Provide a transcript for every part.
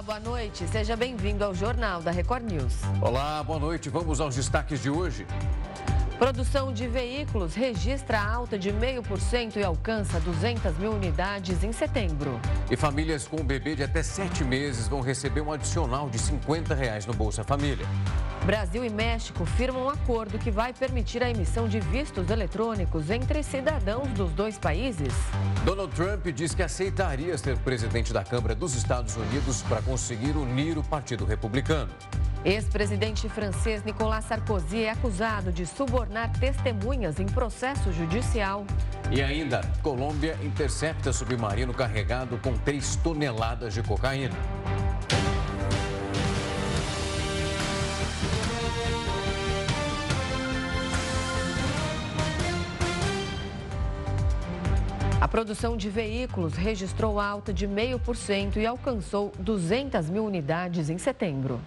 Olá, boa noite. Seja bem-vindo ao Jornal da Record News. Olá, boa noite. Vamos aos destaques de hoje. Produção de veículos registra alta de 0,5% e alcança 200 mil unidades em setembro. E famílias com bebê de até 7 meses vão receber um adicional de 50 reais no Bolsa Família. Brasil e México firmam um acordo que vai permitir a emissão de vistos eletrônicos entre cidadãos dos dois países. Donald Trump diz que aceitaria ser presidente da Câmara dos Estados Unidos para conseguir unir o Partido Republicano. Ex-presidente francês Nicolas Sarkozy é acusado de subornar testemunhas em processo judicial. E ainda, Colômbia intercepta submarino carregado com 3 toneladas de cocaína. A produção de veículos registrou alta de 0,5% e alcançou 200 mil unidades em setembro.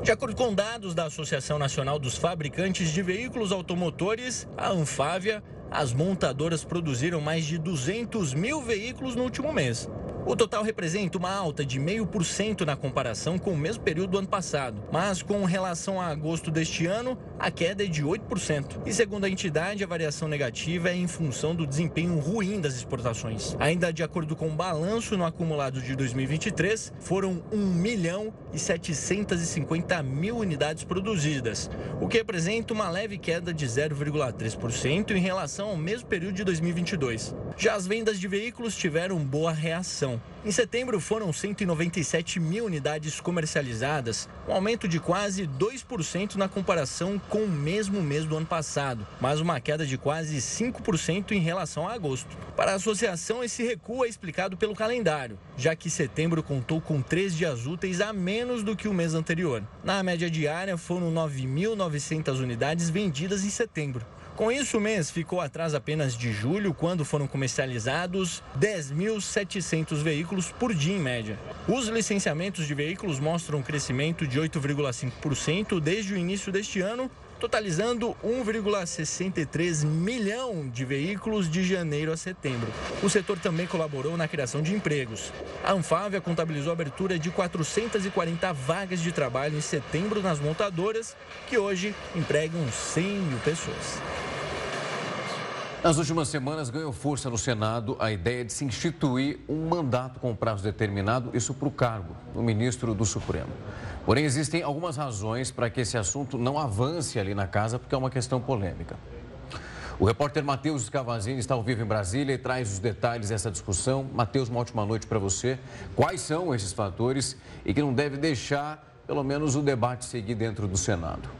De acordo com dados da Associação Nacional dos Fabricantes de Veículos Automotores, a Anfávia, as montadoras produziram mais de 200 mil veículos no último mês. O total representa uma alta de 0,5% na comparação com o mesmo período do ano passado, mas com relação a agosto deste ano, a queda é de 8%. E segundo a entidade, a variação negativa é em função do desempenho ruim das exportações. Ainda de acordo com o balanço no acumulado de 2023, foram 1 milhão e 750 mil unidades produzidas, o que representa uma leve queda de 0,3% em relação ao mesmo período de 2022. Já as vendas de veículos tiveram boa reação. Em setembro foram 197 mil unidades comercializadas, um aumento de quase 2% na comparação com o mesmo mês do ano passado, mas uma queda de quase 5% em relação a agosto. Para a associação, esse recuo é explicado pelo calendário, já que setembro contou com três dias úteis a menos do que o mês anterior. Na média diária, foram 9.900 unidades vendidas em setembro. Com isso, o mês ficou atrás apenas de julho, quando foram comercializados 10.700 veículos por dia em média. Os licenciamentos de veículos mostram um crescimento de 8,5% desde o início deste ano, totalizando 1,63 milhão de veículos de janeiro a setembro. O setor também colaborou na criação de empregos. A Anfávia contabilizou a abertura de 440 vagas de trabalho em setembro nas montadoras, que hoje empregam 100 mil pessoas. Nas últimas semanas ganhou força no Senado a ideia de se instituir um mandato com prazo determinado, isso para o cargo do ministro do Supremo. Porém, existem algumas razões para que esse assunto não avance ali na casa, porque é uma questão polêmica. O repórter Matheus Scavazini está ao vivo em Brasília e traz os detalhes dessa discussão. Matheus, uma ótima noite para você. Quais são esses fatores e que não deve deixar, pelo menos, o debate seguir dentro do Senado?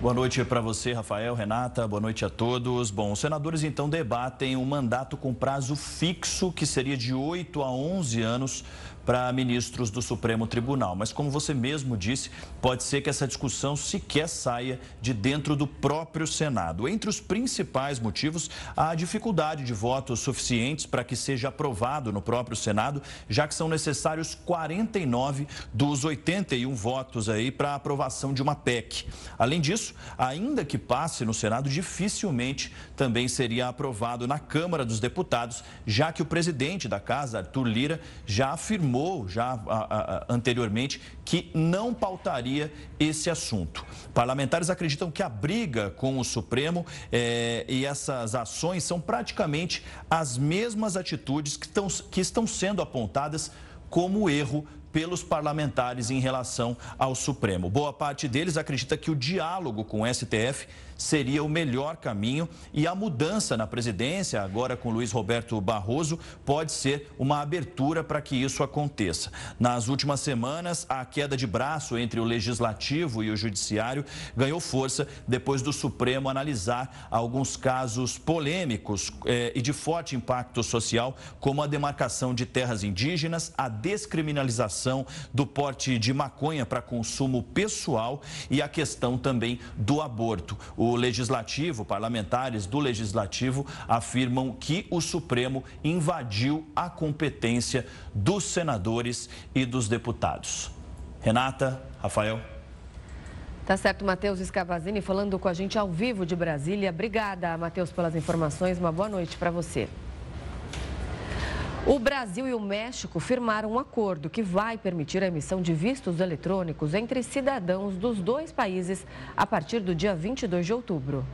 Boa noite para você, Rafael, Renata. Boa noite a todos. Bom, os senadores então debatem um mandato com prazo fixo, que seria de 8 a 11 anos para ministros do Supremo Tribunal. Mas, como você mesmo disse, pode ser que essa discussão sequer saia de dentro do próprio Senado. Entre os principais motivos, a dificuldade de votos suficientes para que seja aprovado no próprio Senado, já que são necessários 49 dos 81 votos aí para a aprovação de uma PEC. Além disso, ainda que passe no Senado, dificilmente também seria aprovado na Câmara dos Deputados, já que o presidente da casa, Arthur Lira, já afirmou já a, a, anteriormente que não pautaria esse assunto. Parlamentares acreditam que a briga com o Supremo eh, e essas ações são praticamente as mesmas atitudes que, que estão sendo apontadas como erro pelos parlamentares em relação ao Supremo. Boa parte deles acredita que o diálogo com o STF seria o melhor caminho e a mudança na presidência, agora com Luiz Roberto Barroso, pode ser uma abertura para que isso aconteça. Nas últimas semanas, a queda de braço entre o legislativo e o judiciário ganhou força depois do Supremo analisar alguns casos polêmicos eh, e de forte impacto social, como a demarcação de terras indígenas, a descriminalização do porte de maconha para consumo pessoal e a questão também do aborto. O o legislativo, parlamentares do legislativo, afirmam que o Supremo invadiu a competência dos senadores e dos deputados. Renata, Rafael. Tá certo, Matheus Escavazini falando com a gente ao vivo de Brasília. Obrigada, Matheus, pelas informações. Uma boa noite para você. O Brasil e o México firmaram um acordo que vai permitir a emissão de vistos eletrônicos entre cidadãos dos dois países a partir do dia 22 de outubro.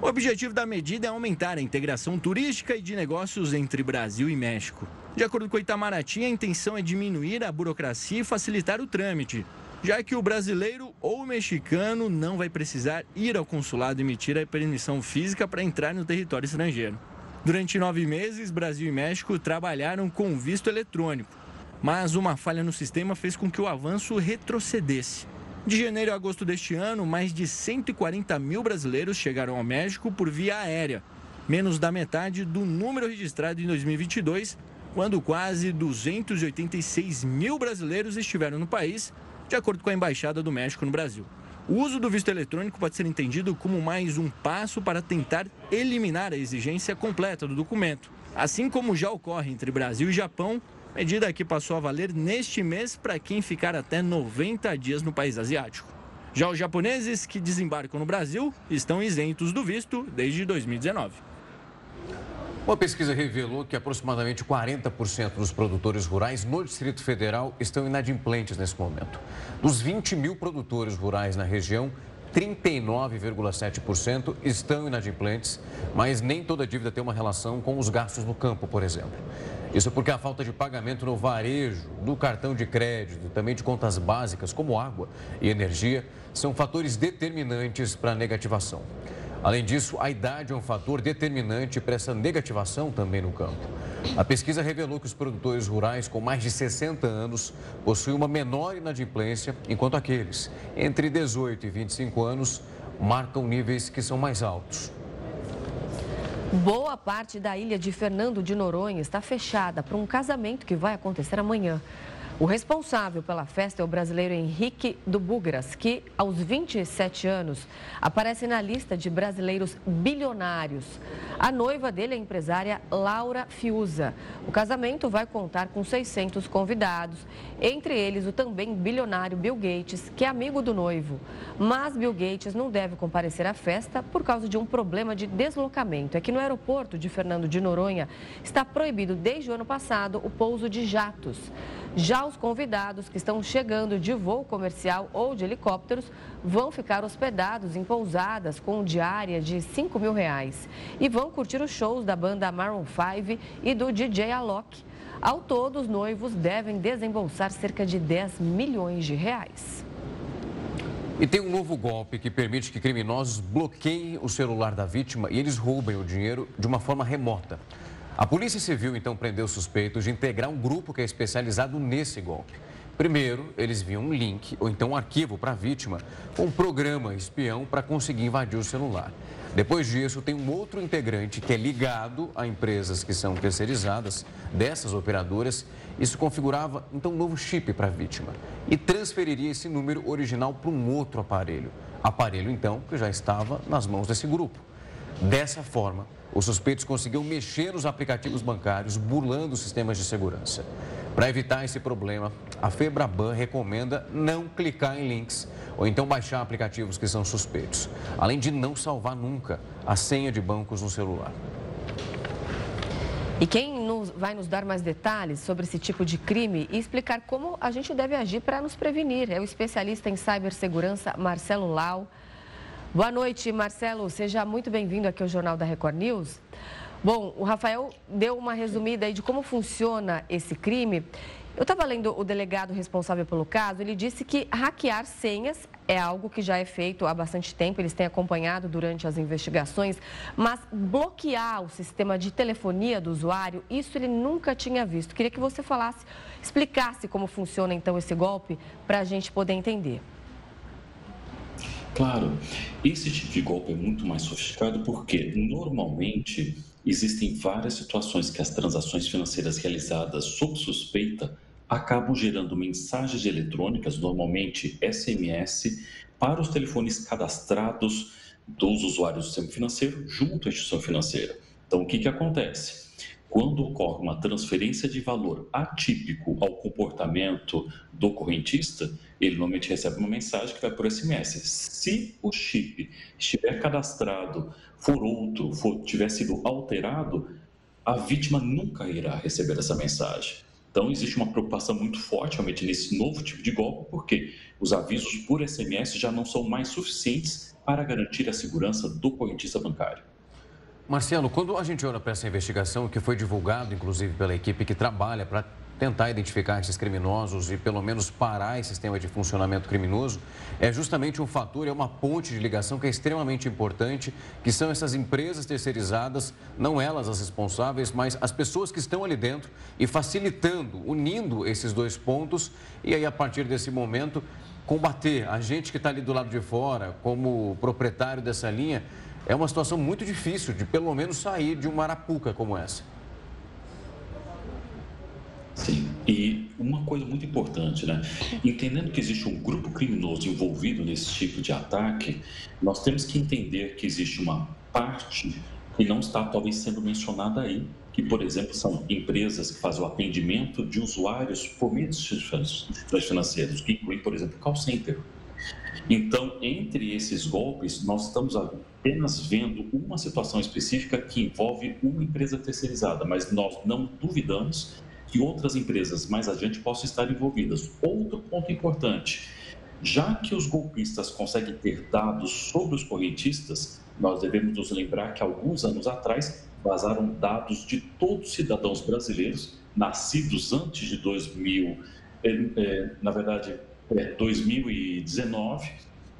O objetivo da medida é aumentar a integração turística e de negócios entre Brasil e México. De acordo com Itamaraty, a intenção é diminuir a burocracia e facilitar o trâmite, já que o brasileiro ou o mexicano não vai precisar ir ao consulado emitir a permissão física para entrar no território estrangeiro. Durante nove meses, Brasil e México trabalharam com visto eletrônico, mas uma falha no sistema fez com que o avanço retrocedesse. De janeiro a agosto deste ano, mais de 140 mil brasileiros chegaram ao México por via aérea, menos da metade do número registrado em 2022, quando quase 286 mil brasileiros estiveram no país, de acordo com a Embaixada do México no Brasil. O uso do visto eletrônico pode ser entendido como mais um passo para tentar eliminar a exigência completa do documento, assim como já ocorre entre Brasil e Japão medida que passou a valer neste mês para quem ficar até 90 dias no país asiático. Já os japoneses que desembarcam no Brasil estão isentos do visto desde 2019. Uma pesquisa revelou que aproximadamente 40% dos produtores rurais no Distrito Federal estão inadimplentes nesse momento. Dos 20 mil produtores rurais na região, 39,7% estão inadimplentes, mas nem toda dívida tem uma relação com os gastos no campo, por exemplo. Isso porque a falta de pagamento no varejo, do cartão de crédito, também de contas básicas como água e energia, são fatores determinantes para a negativação. Além disso, a idade é um fator determinante para essa negativação também no campo. A pesquisa revelou que os produtores rurais com mais de 60 anos possuem uma menor inadimplência, enquanto aqueles entre 18 e 25 anos marcam níveis que são mais altos. Boa parte da ilha de Fernando de Noronha está fechada para um casamento que vai acontecer amanhã. O responsável pela festa é o brasileiro Henrique do Bugras, que, aos 27 anos, aparece na lista de brasileiros bilionários. A noiva dele é a empresária Laura Fiuza. O casamento vai contar com 600 convidados, entre eles o também bilionário Bill Gates, que é amigo do noivo. Mas Bill Gates não deve comparecer à festa por causa de um problema de deslocamento. É que no aeroporto de Fernando de Noronha está proibido desde o ano passado o pouso de jatos. Já os convidados que estão chegando de voo comercial ou de helicópteros vão ficar hospedados em pousadas com diária de 5 mil reais e vão curtir os shows da banda Maroon 5 e do DJ Alok. Ao todo, os noivos devem desembolsar cerca de 10 milhões de reais. E tem um novo golpe que permite que criminosos bloqueiem o celular da vítima e eles roubem o dinheiro de uma forma remota. A Polícia Civil então prendeu suspeitos de integrar um grupo que é especializado nesse golpe. Primeiro, eles viam um link ou então um arquivo para a vítima um programa espião para conseguir invadir o celular. Depois disso, tem um outro integrante que é ligado a empresas que são terceirizadas dessas operadoras. Isso configurava então um novo chip para a vítima e transferiria esse número original para um outro aparelho. Aparelho então que já estava nas mãos desse grupo. Dessa forma, os suspeitos conseguiram mexer nos aplicativos bancários, burlando os sistemas de segurança. Para evitar esse problema, a Febraban recomenda não clicar em links ou então baixar aplicativos que são suspeitos, além de não salvar nunca a senha de bancos no celular. E quem nos, vai nos dar mais detalhes sobre esse tipo de crime e explicar como a gente deve agir para nos prevenir é o especialista em cibersegurança Marcelo Lau. Boa noite, Marcelo. Seja muito bem-vindo aqui ao Jornal da Record News. Bom, o Rafael deu uma resumida aí de como funciona esse crime. Eu estava lendo o delegado responsável pelo caso, ele disse que hackear senhas é algo que já é feito há bastante tempo, eles têm acompanhado durante as investigações, mas bloquear o sistema de telefonia do usuário, isso ele nunca tinha visto. Queria que você falasse, explicasse como funciona então esse golpe para a gente poder entender. Claro, esse tipo de golpe é muito mais sofisticado porque normalmente existem várias situações que as transações financeiras realizadas sob suspeita acabam gerando mensagens eletrônicas, normalmente SMS, para os telefones cadastrados dos usuários do sistema financeiro junto à instituição financeira. Então, o que, que acontece? Quando ocorre uma transferência de valor atípico ao comportamento do correntista, ele normalmente recebe uma mensagem que vai por SMS. Se o chip estiver cadastrado, for outro, for, tiver sido alterado, a vítima nunca irá receber essa mensagem. Então, existe uma preocupação muito forte realmente nesse novo tipo de golpe, porque os avisos por SMS já não são mais suficientes para garantir a segurança do correntista bancário. Marcelo, quando a gente olha para essa investigação, que foi divulgado, inclusive, pela equipe que trabalha para tentar identificar esses criminosos e pelo menos parar esse sistema de funcionamento criminoso, é justamente um fator, é uma ponte de ligação que é extremamente importante, que são essas empresas terceirizadas, não elas as responsáveis, mas as pessoas que estão ali dentro e facilitando, unindo esses dois pontos e aí a partir desse momento combater a gente que está ali do lado de fora, como proprietário dessa linha, é uma situação muito difícil de pelo menos sair de uma arapuca como essa. Sim, e uma coisa muito importante, né? Entendendo que existe um grupo criminoso envolvido nesse tipo de ataque, nós temos que entender que existe uma parte que não está talvez sendo mencionada aí, que, por exemplo, são empresas que fazem o atendimento de usuários por meio instituições financeiras, que inclui, por exemplo, call center. Então, entre esses golpes, nós estamos apenas vendo uma situação específica que envolve uma empresa terceirizada, mas nós não duvidamos que outras empresas mais adiante possam estar envolvidas. Outro ponto importante: já que os golpistas conseguem ter dados sobre os correntistas, nós devemos nos lembrar que alguns anos atrás vazaram dados de todos os cidadãos brasileiros nascidos antes de 2000, é, é, na verdade, é, 2019,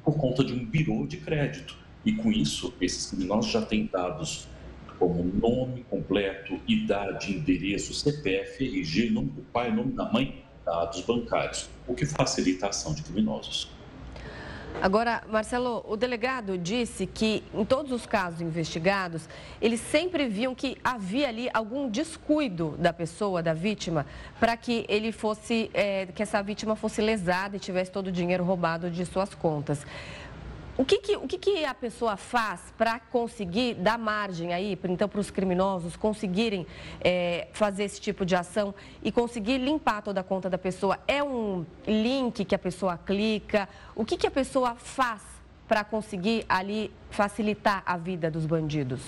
por conta de um birô de crédito. E com isso, esses criminosos já têm dados como nome completo, idade, endereço, CPF, RG, nome do pai, nome da mãe, dados bancários, o que facilita a ação de criminosos. Agora, Marcelo, o delegado disse que em todos os casos investigados, eles sempre viam que havia ali algum descuido da pessoa, da vítima, para que ele fosse, é, que essa vítima fosse lesada e tivesse todo o dinheiro roubado de suas contas. O que, que, o que, que a pessoa faz para conseguir dar margem aí, então, para os criminosos conseguirem é, fazer esse tipo de ação e conseguir limpar toda a conta da pessoa? É um link que a pessoa clica? O que, que a pessoa faz para conseguir ali facilitar a vida dos bandidos?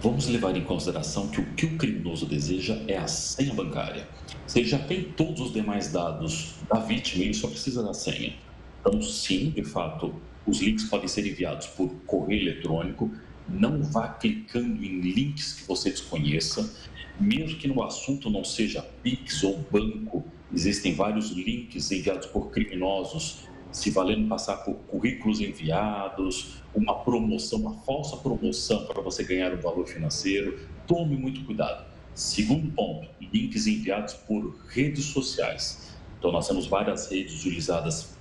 Vamos levar em consideração que o que o criminoso deseja é a senha bancária. Ele já tem todos os demais dados da vítima, ele só precisa da senha. Então, sim, de fato, os links podem ser enviados por correio eletrônico. Não vá clicando em links que você desconheça, mesmo que no assunto não seja Pix ou banco. Existem vários links enviados por criminosos, se valendo passar por currículos enviados, uma promoção, uma falsa promoção para você ganhar um valor financeiro. Tome muito cuidado. Segundo ponto, links enviados por redes sociais. Então, nós temos várias redes utilizadas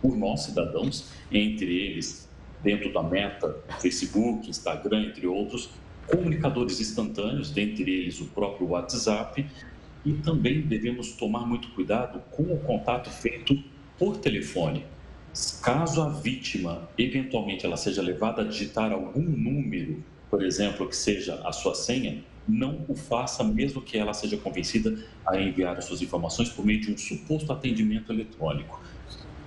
por nós, cidadãos, entre eles, dentro da Meta, Facebook, Instagram, entre outros, comunicadores instantâneos, dentre eles o próprio WhatsApp, e também devemos tomar muito cuidado com o contato feito por telefone. Caso a vítima, eventualmente, ela seja levada a digitar algum número, por exemplo, que seja a sua senha, não o faça, mesmo que ela seja convencida a enviar as suas informações por meio de um suposto atendimento eletrônico.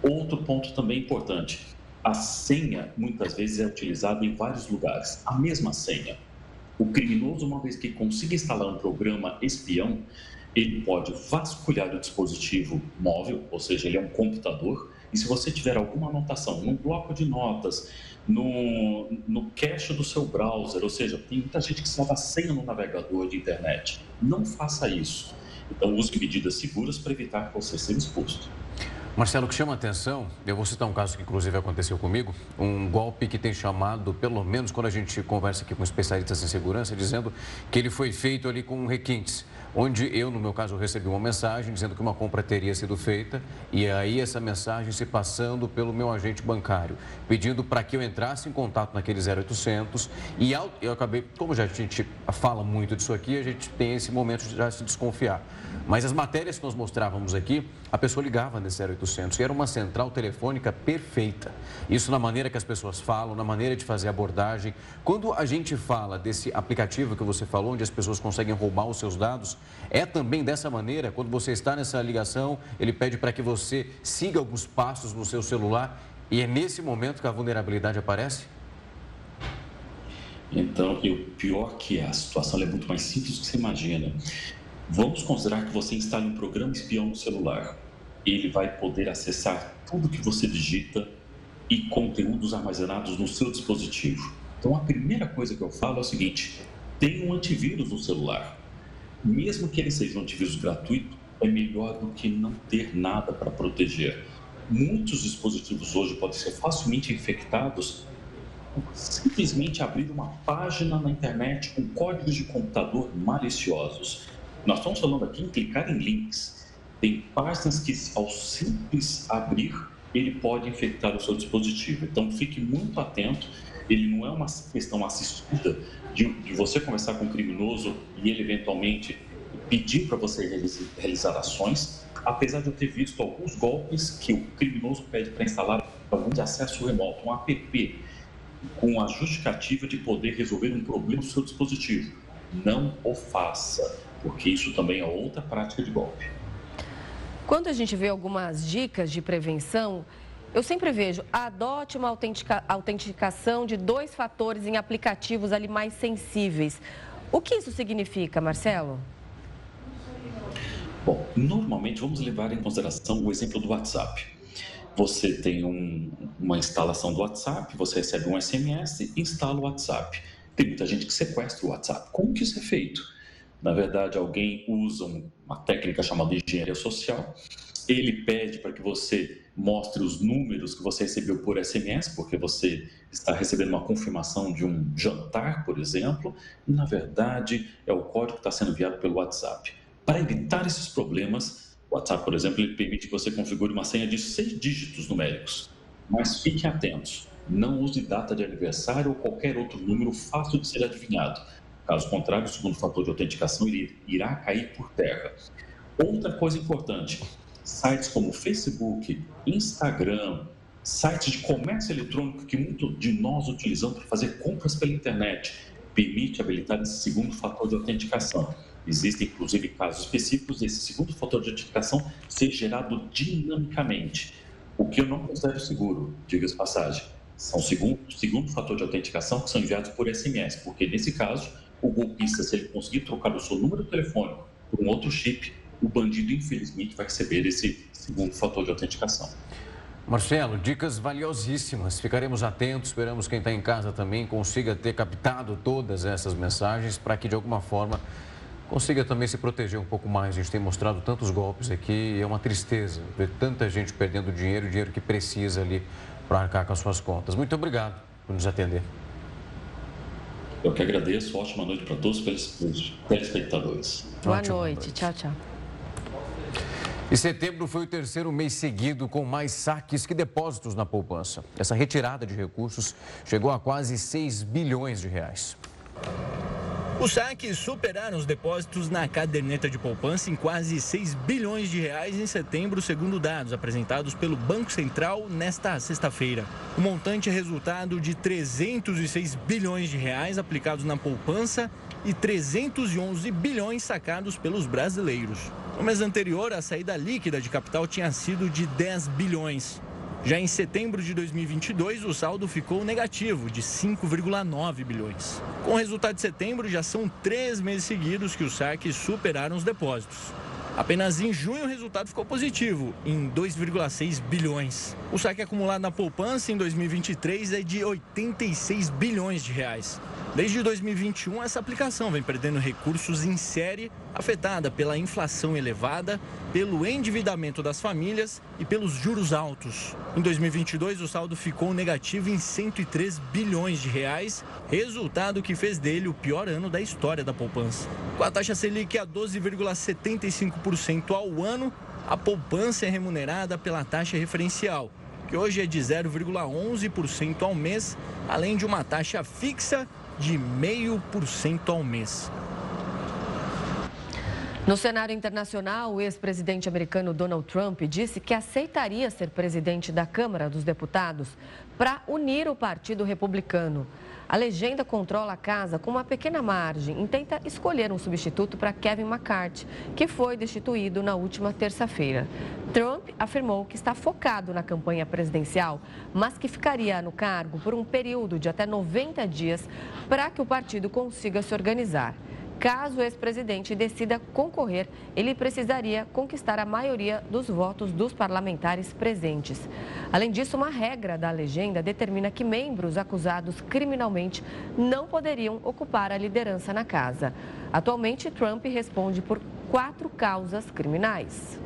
Outro ponto também importante: a senha muitas vezes é utilizada em vários lugares, a mesma senha. O criminoso, uma vez que consiga instalar um programa espião, ele pode vasculhar o dispositivo móvel, ou seja, ele é um computador, e se você tiver alguma anotação num bloco de notas, no, no cache do seu browser, ou seja, tem muita gente que salva senha no navegador de internet. Não faça isso. Então, use medidas seguras para evitar que você seja exposto. Marcelo, o que chama a atenção, eu vou citar um caso que inclusive aconteceu comigo, um golpe que tem chamado, pelo menos quando a gente conversa aqui com especialistas em segurança, dizendo que ele foi feito ali com requintes onde eu, no meu caso, recebi uma mensagem dizendo que uma compra teria sido feita e aí essa mensagem se passando pelo meu agente bancário, pedindo para que eu entrasse em contato naquele 0800 e eu acabei, como já a gente fala muito disso aqui, a gente tem esse momento de já se desconfiar. Mas as matérias que nós mostrávamos aqui, a pessoa ligava nesse 0800 e era uma central telefônica perfeita. Isso na maneira que as pessoas falam, na maneira de fazer abordagem. Quando a gente fala desse aplicativo que você falou, onde as pessoas conseguem roubar os seus dados, é também dessa maneira, quando você está nessa ligação, ele pede para que você siga alguns passos no seu celular e é nesse momento que a vulnerabilidade aparece? Então, o pior que é, a situação é muito mais simples do que você imagina. Vamos considerar que você instale um programa espião no celular. Ele vai poder acessar tudo que você digita e conteúdos armazenados no seu dispositivo. Então, a primeira coisa que eu falo é o seguinte: tem um antivírus no celular. Mesmo que ele seja um antivírus gratuito, é melhor do que não ter nada para proteger. Muitos dispositivos hoje podem ser facilmente infectados simplesmente abrir uma página na internet com códigos de computador maliciosos. Nós estamos falando aqui em clicar em links. Tem páginas que, ao simples abrir, ele pode infectar o seu dispositivo. Então, fique muito atento. Ele não é uma questão assistida de, de você conversar com o criminoso e ele eventualmente pedir para você realizar ações, apesar de eu ter visto alguns golpes que o criminoso pede para instalar algum de acesso remoto, um app com a justificativa de poder resolver um problema no seu dispositivo. Não o faça, porque isso também é outra prática de golpe. Quando a gente vê algumas dicas de prevenção, eu sempre vejo, adote uma autentica, autenticação de dois fatores em aplicativos ali mais sensíveis. O que isso significa, Marcelo? Bom, normalmente vamos levar em consideração o exemplo do WhatsApp. Você tem um, uma instalação do WhatsApp, você recebe um SMS, instala o WhatsApp. Tem muita gente que sequestra o WhatsApp. Como que isso é feito? Na verdade, alguém usa uma técnica chamada engenharia social. Ele pede para que você mostre os números que você recebeu por SMS, porque você está recebendo uma confirmação de um jantar, por exemplo, e na verdade é o código que está sendo enviado pelo WhatsApp. Para evitar esses problemas, o WhatsApp, por exemplo, ele permite que você configure uma senha de seis dígitos numéricos. Mas fiquem atentos, não use data de aniversário ou qualquer outro número fácil de ser adivinhado. Caso contrário, o segundo fator de autenticação irá cair por terra. Outra coisa importante: sites como Facebook, Instagram, sites de comércio eletrônico que muitos de nós utilizamos para fazer compras pela internet, permite habilitar esse segundo fator de autenticação. Existem, inclusive, casos específicos desse segundo fator de autenticação ser gerado dinamicamente, o que eu não considero seguro, diga-se passagem. São segundo, segundo fator de autenticação que são enviados por SMS, porque nesse caso, o golpista, se ele conseguir trocar o seu número telefônico por um outro chip, o bandido, infelizmente, vai receber esse segundo fator de autenticação. Marcelo, dicas valiosíssimas. Ficaremos atentos, esperamos quem está em casa também consiga ter captado todas essas mensagens para que, de alguma forma, consiga também se proteger um pouco mais. A gente tem mostrado tantos golpes aqui e é uma tristeza ver tanta gente perdendo dinheiro, dinheiro que precisa ali para arcar com as suas contas. Muito obrigado por nos atender. Eu que agradeço. Ótima noite para todos os telespectadores. Boa noite. noite. Tchau, tchau. E setembro foi o terceiro mês seguido com mais saques que depósitos na poupança. Essa retirada de recursos chegou a quase 6 bilhões de reais. Os saques superaram os depósitos na caderneta de poupança em quase 6 bilhões de reais em setembro, segundo dados apresentados pelo Banco Central nesta sexta-feira. O montante é resultado de 306 bilhões de reais aplicados na poupança e 311 bilhões sacados pelos brasileiros. No mês anterior, a saída líquida de capital tinha sido de 10 bilhões. Já em setembro de 2022, o saldo ficou negativo, de 5,9 bilhões. Com o resultado de setembro, já são três meses seguidos que os saques superaram os depósitos. Apenas em junho o resultado ficou positivo, em 2,6 bilhões. O saque acumulado na poupança em 2023 é de 86 bilhões de reais. Desde 2021, essa aplicação vem perdendo recursos em série, afetada pela inflação elevada, pelo endividamento das famílias e pelos juros altos. Em 2022, o saldo ficou negativo em 103 bilhões de reais, resultado que fez dele o pior ano da história da poupança. Com a taxa Selic a 12,75% ao ano, a poupança é remunerada pela taxa referencial, que hoje é de 0,11% ao mês, além de uma taxa fixa de 0,5% ao mês. No cenário internacional, o ex-presidente americano Donald Trump disse que aceitaria ser presidente da Câmara dos Deputados para unir o Partido Republicano. A legenda controla a casa com uma pequena margem e tenta escolher um substituto para Kevin McCarthy, que foi destituído na última terça-feira. Trump afirmou que está focado na campanha presidencial, mas que ficaria no cargo por um período de até 90 dias para que o partido consiga se organizar. Caso o ex-presidente decida concorrer, ele precisaria conquistar a maioria dos votos dos parlamentares presentes. Além disso, uma regra da legenda determina que membros acusados criminalmente não poderiam ocupar a liderança na casa. Atualmente, Trump responde por quatro causas criminais.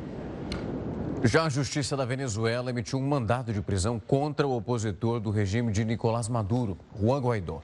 Já a Justiça da Venezuela emitiu um mandado de prisão contra o opositor do regime de Nicolás Maduro, Juan Guaidó.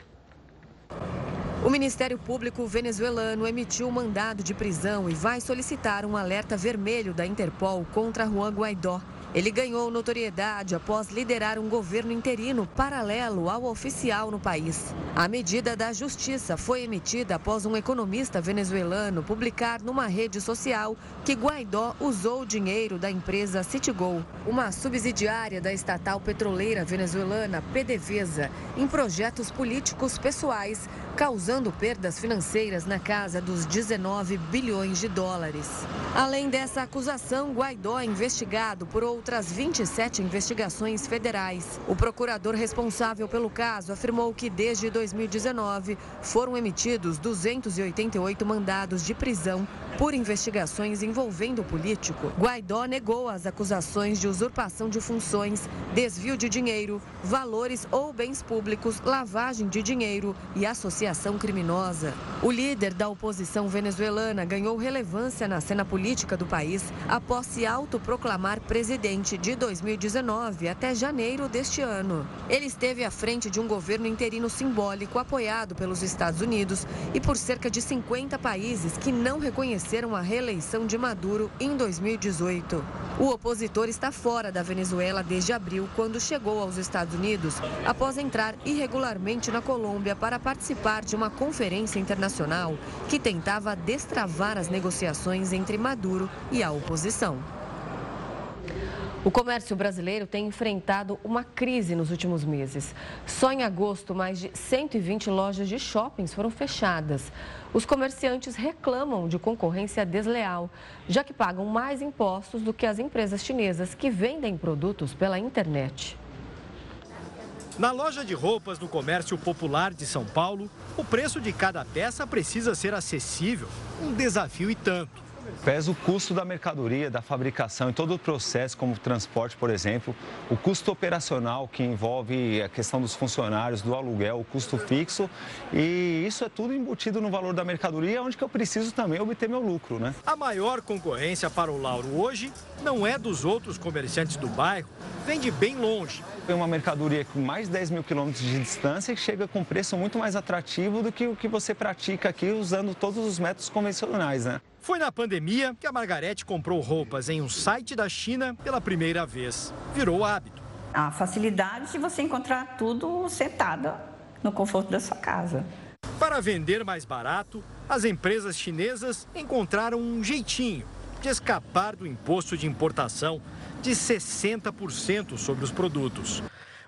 O Ministério Público venezuelano emitiu mandado de prisão e vai solicitar um alerta vermelho da Interpol contra Juan Guaidó. Ele ganhou notoriedade após liderar um governo interino paralelo ao oficial no país. A medida da justiça foi emitida após um economista venezuelano publicar numa rede social que Guaidó usou o dinheiro da empresa Citigol, uma subsidiária da estatal petroleira venezuelana PDVSA, em projetos políticos pessoais causando perdas financeiras na casa dos 19 bilhões de dólares. Além dessa acusação, Guaidó é investigado por outras 27 investigações federais. O procurador responsável pelo caso afirmou que desde 2019 foram emitidos 288 mandados de prisão por investigações envolvendo o político. Guaidó negou as acusações de usurpação de funções, desvio de dinheiro, valores ou bens públicos, lavagem de dinheiro e associação criminosa. O líder da oposição venezuelana ganhou relevância na cena política do país após se autoproclamar presidente de 2019 até janeiro deste ano. Ele esteve à frente de um governo interino simbólico apoiado pelos Estados Unidos e por cerca de 50 países que não reconheceram a reeleição de Maduro em 2018. O opositor está fora da Venezuela desde abril, quando chegou aos Estados Unidos, após entrar irregularmente na Colômbia para participar de uma conferência internacional que tentava destravar as negociações entre Maduro e a oposição. O comércio brasileiro tem enfrentado uma crise nos últimos meses. Só em agosto, mais de 120 lojas de shoppings foram fechadas. Os comerciantes reclamam de concorrência desleal, já que pagam mais impostos do que as empresas chinesas que vendem produtos pela internet. Na loja de roupas do Comércio Popular de São Paulo, o preço de cada peça precisa ser acessível. Um desafio e tanto pesa o custo da mercadoria, da fabricação, em todo o processo, como o transporte, por exemplo, o custo operacional que envolve a questão dos funcionários, do aluguel, o custo fixo, e isso é tudo embutido no valor da mercadoria, onde que eu preciso também obter meu lucro, né? A maior concorrência para o Lauro hoje não é dos outros comerciantes do bairro, vem de bem longe. É uma mercadoria com mais de 10 mil quilômetros de distância e chega com preço muito mais atrativo do que o que você pratica aqui usando todos os métodos convencionais, né? Foi na pandemia que a Margarete comprou roupas em um site da China pela primeira vez. Virou hábito. A facilidade de você encontrar tudo setado no conforto da sua casa. Para vender mais barato, as empresas chinesas encontraram um jeitinho de escapar do imposto de importação de 60% sobre os produtos.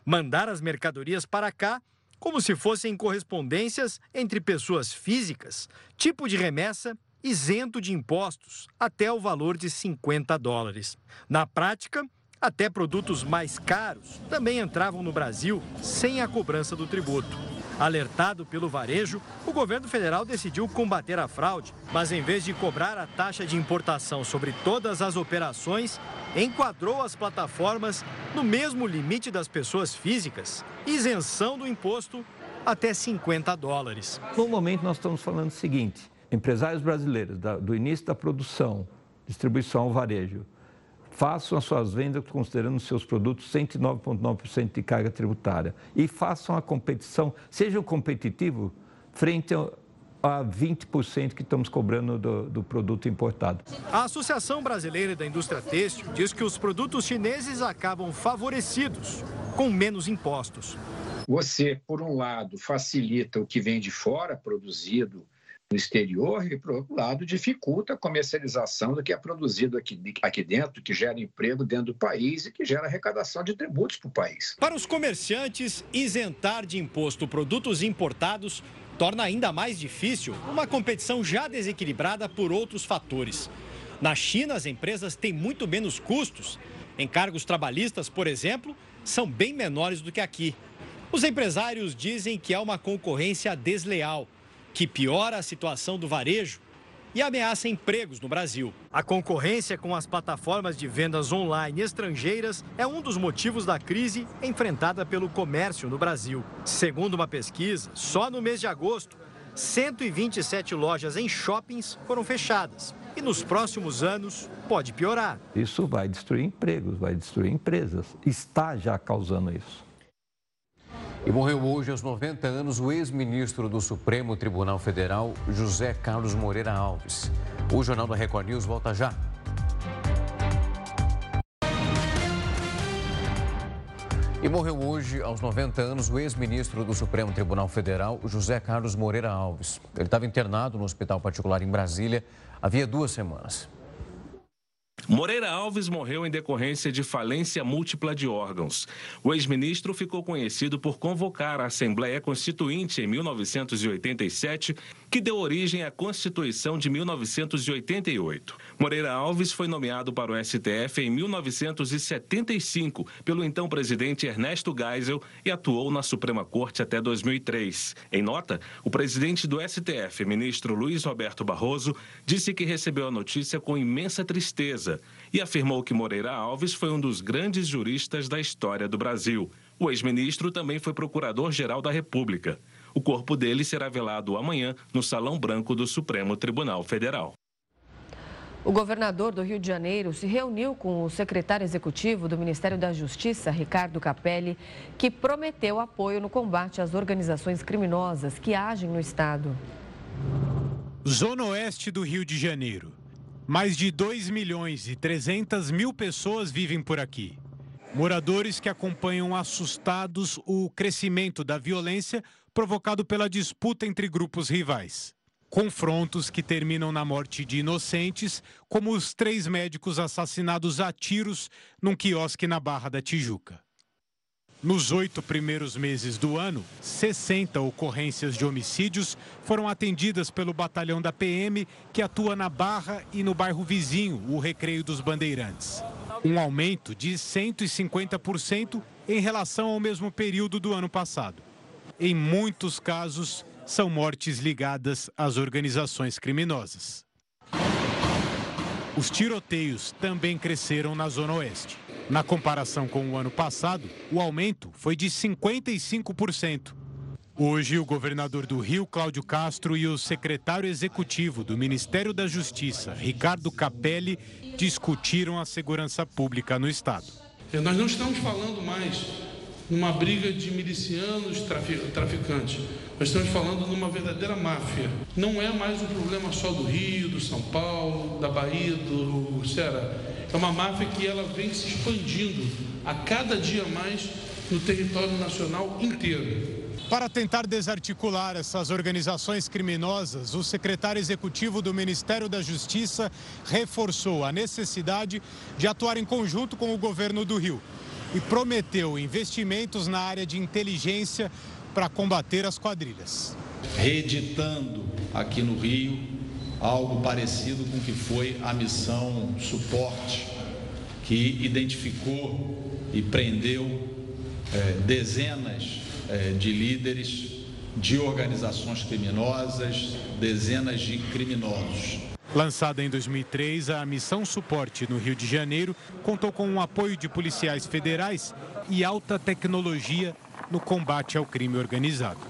Mandar as mercadorias para cá como se fossem correspondências entre pessoas físicas, tipo de remessa isento de impostos até o valor de 50 dólares. Na prática, até produtos mais caros também entravam no Brasil sem a cobrança do tributo. Alertado pelo varejo, o governo federal decidiu combater a fraude, mas em vez de cobrar a taxa de importação sobre todas as operações, enquadrou as plataformas no mesmo limite das pessoas físicas, isenção do imposto até 50 dólares. No momento, nós estamos falando o seguinte: empresários brasileiros, da, do início da produção, distribuição ao varejo, façam as suas vendas considerando os seus produtos 109,9% de carga tributária e façam a competição, sejam competitivos frente a, a 20% que estamos cobrando do, do, produto importado. A Associação Brasileira da Indústria Têxtil diz que os produtos chineses acabam favorecidos, com menos impostos. Você, por um lado, facilita o que vem de fora produzido no exterior e, por outro lado, dificulta a comercialização do que é produzido aqui, aqui dentro, que gera emprego dentro do país e que gera arrecadação de tributos para o país. Para os comerciantes, isentar de imposto produtos importados torna ainda mais difícil uma competição já desequilibrada por outros fatores. Na China, as empresas têm muito menos custos. Encargos trabalhistas, por exemplo, são bem menores do que aqui. Os empresários dizem que há uma concorrência desleal que piora a situação do varejo e ameaça empregos no Brasil. A concorrência com as plataformas de vendas online estrangeiras é um dos motivos da crise enfrentada pelo comércio no Brasil. Segundo uma pesquisa, só no mês de agosto, 127 lojas em shoppings foram fechadas. E nos próximos anos pode piorar. Isso vai destruir empregos, vai destruir empresas. Está já causando isso. E morreu hoje, aos 90 anos, o ex-ministro do Supremo Tribunal Federal, José Carlos Moreira Alves. O Jornal da Record News volta já. E morreu hoje, aos 90 anos, o ex-ministro do Supremo Tribunal Federal, José Carlos Moreira Alves. Ele estava internado no hospital particular em Brasília havia duas semanas. Moreira Alves morreu em decorrência de falência múltipla de órgãos. O ex-ministro ficou conhecido por convocar a Assembleia Constituinte em 1987, que deu origem à Constituição de 1988. Moreira Alves foi nomeado para o STF em 1975 pelo então presidente Ernesto Geisel e atuou na Suprema Corte até 2003. Em nota, o presidente do STF, ministro Luiz Roberto Barroso, disse que recebeu a notícia com imensa tristeza e afirmou que Moreira Alves foi um dos grandes juristas da história do Brasil. O ex-ministro também foi procurador-geral da República. O corpo dele será velado amanhã no Salão Branco do Supremo Tribunal Federal. O governador do Rio de Janeiro se reuniu com o secretário executivo do Ministério da Justiça, Ricardo Capelli, que prometeu apoio no combate às organizações criminosas que agem no estado. Zona Oeste do Rio de Janeiro. Mais de 2 milhões e 300 mil pessoas vivem por aqui. Moradores que acompanham assustados o crescimento da violência provocado pela disputa entre grupos rivais. Confrontos que terminam na morte de inocentes, como os três médicos assassinados a tiros num quiosque na Barra da Tijuca. Nos oito primeiros meses do ano, 60 ocorrências de homicídios foram atendidas pelo batalhão da PM, que atua na Barra e no bairro vizinho, o Recreio dos Bandeirantes. Um aumento de 150% em relação ao mesmo período do ano passado. Em muitos casos, são mortes ligadas às organizações criminosas. Os tiroteios também cresceram na Zona Oeste. Na comparação com o ano passado, o aumento foi de 55%. Hoje, o governador do Rio, Cláudio Castro, e o secretário executivo do Ministério da Justiça, Ricardo Capelli, discutiram a segurança pública no estado. Nós não estamos falando mais numa briga de milicianos traficantes. Nós estamos falando numa verdadeira máfia. Não é mais um problema só do Rio, do São Paulo, da Bahia, do Ceará é uma máfia que ela vem se expandindo a cada dia mais no território nacional inteiro. Para tentar desarticular essas organizações criminosas, o secretário executivo do Ministério da Justiça reforçou a necessidade de atuar em conjunto com o governo do Rio e prometeu investimentos na área de inteligência para combater as quadrilhas. Reeditando aqui no Rio algo parecido com o que foi a missão suporte, que identificou e prendeu é, dezenas é, de líderes de organizações criminosas, dezenas de criminosos. Lançada em 2003, a Missão Suporte no Rio de Janeiro contou com o apoio de policiais federais e alta tecnologia no combate ao crime organizado.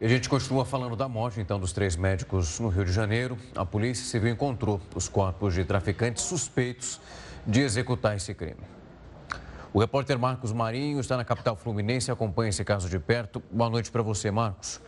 E a gente continua falando da morte, então, dos três médicos no Rio de Janeiro. A Polícia Civil encontrou os corpos de traficantes suspeitos de executar esse crime. O repórter Marcos Marinho está na capital fluminense acompanha esse caso de perto. Boa noite para você, Marcos.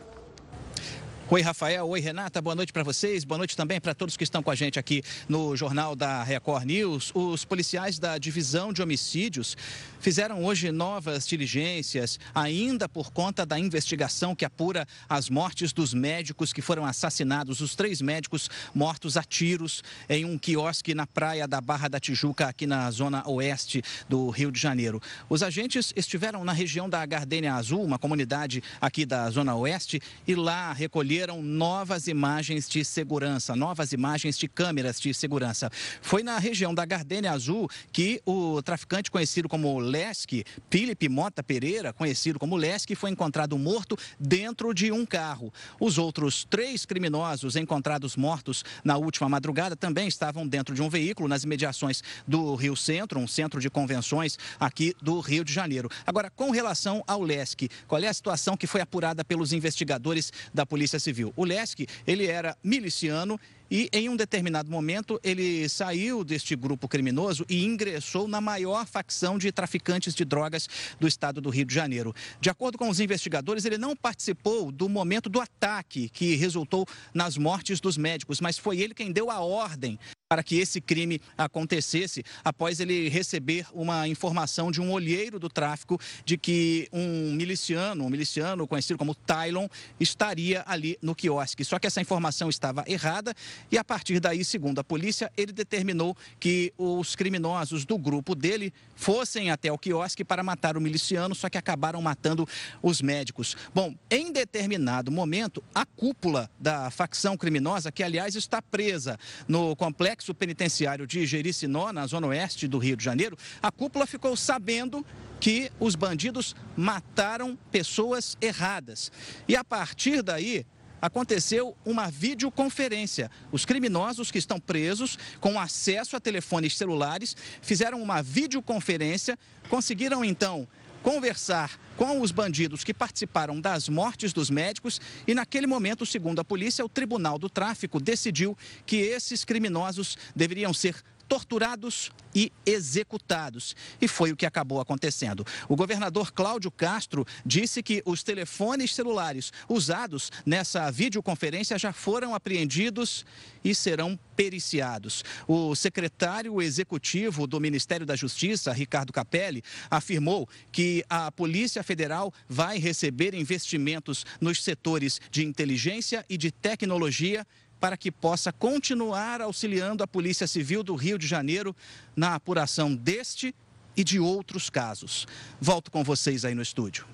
Oi, Rafael. Oi, Renata. Boa noite para vocês. Boa noite também para todos que estão com a gente aqui no Jornal da Record News. Os policiais da Divisão de Homicídios fizeram hoje novas diligências, ainda por conta da investigação que apura as mortes dos médicos que foram assassinados, os três médicos mortos a tiros em um quiosque na praia da Barra da Tijuca, aqui na zona oeste do Rio de Janeiro. Os agentes estiveram na região da Gardênia Azul, uma comunidade aqui da zona oeste, e lá recolheram recolheram novas imagens de segurança, novas imagens de câmeras de segurança. Foi na região da Gardênia Azul que o traficante conhecido como Lesk, Felipe Mota Pereira, conhecido como Lesk, foi encontrado morto dentro de um carro. Os outros três criminosos encontrados mortos na última madrugada também estavam dentro de um veículo nas imediações do Rio Centro, um centro de convenções aqui do Rio de Janeiro. Agora, com relação ao Lesk, qual é a situação que foi apurada pelos investigadores da Polícia Civil. O Lesk, ele era miliciano e em um determinado momento ele saiu deste grupo criminoso e ingressou na maior facção de traficantes de drogas do estado do Rio de Janeiro. De acordo com os investigadores, ele não participou do momento do ataque que resultou nas mortes dos médicos, mas foi ele quem deu a ordem para que esse crime acontecesse após ele receber uma informação de um olheiro do tráfico de que um miliciano, um miliciano conhecido como Tylon, estaria ali no quiosque. Só que essa informação estava errada e a partir daí, segundo a polícia, ele determinou que os criminosos do grupo dele fossem até o quiosque para matar o miliciano, só que acabaram matando os médicos. Bom, em determinado momento, a cúpula da facção criminosa, que aliás está presa no complexo penitenciário de Jericinó, na zona oeste do Rio de Janeiro, a cúpula ficou sabendo que os bandidos mataram pessoas erradas. E a partir daí, aconteceu uma videoconferência. Os criminosos que estão presos, com acesso a telefones celulares, fizeram uma videoconferência, conseguiram então conversar com os bandidos que participaram das mortes dos médicos e, naquele momento, segundo a polícia, o Tribunal do Tráfico decidiu que esses criminosos deveriam ser torturados e executados. E foi o que acabou acontecendo. O governador Cláudio Castro disse que os telefones celulares usados nessa videoconferência já foram apreendidos e serão periciados. O secretário executivo do Ministério da Justiça, Ricardo Capelli, afirmou que a Polícia Federal vai receber investimentos nos setores de inteligência e de tecnologia para que possa continuar auxiliando a Polícia Civil do Rio de Janeiro na apuração deste e de outros casos. Volto com vocês aí no estúdio.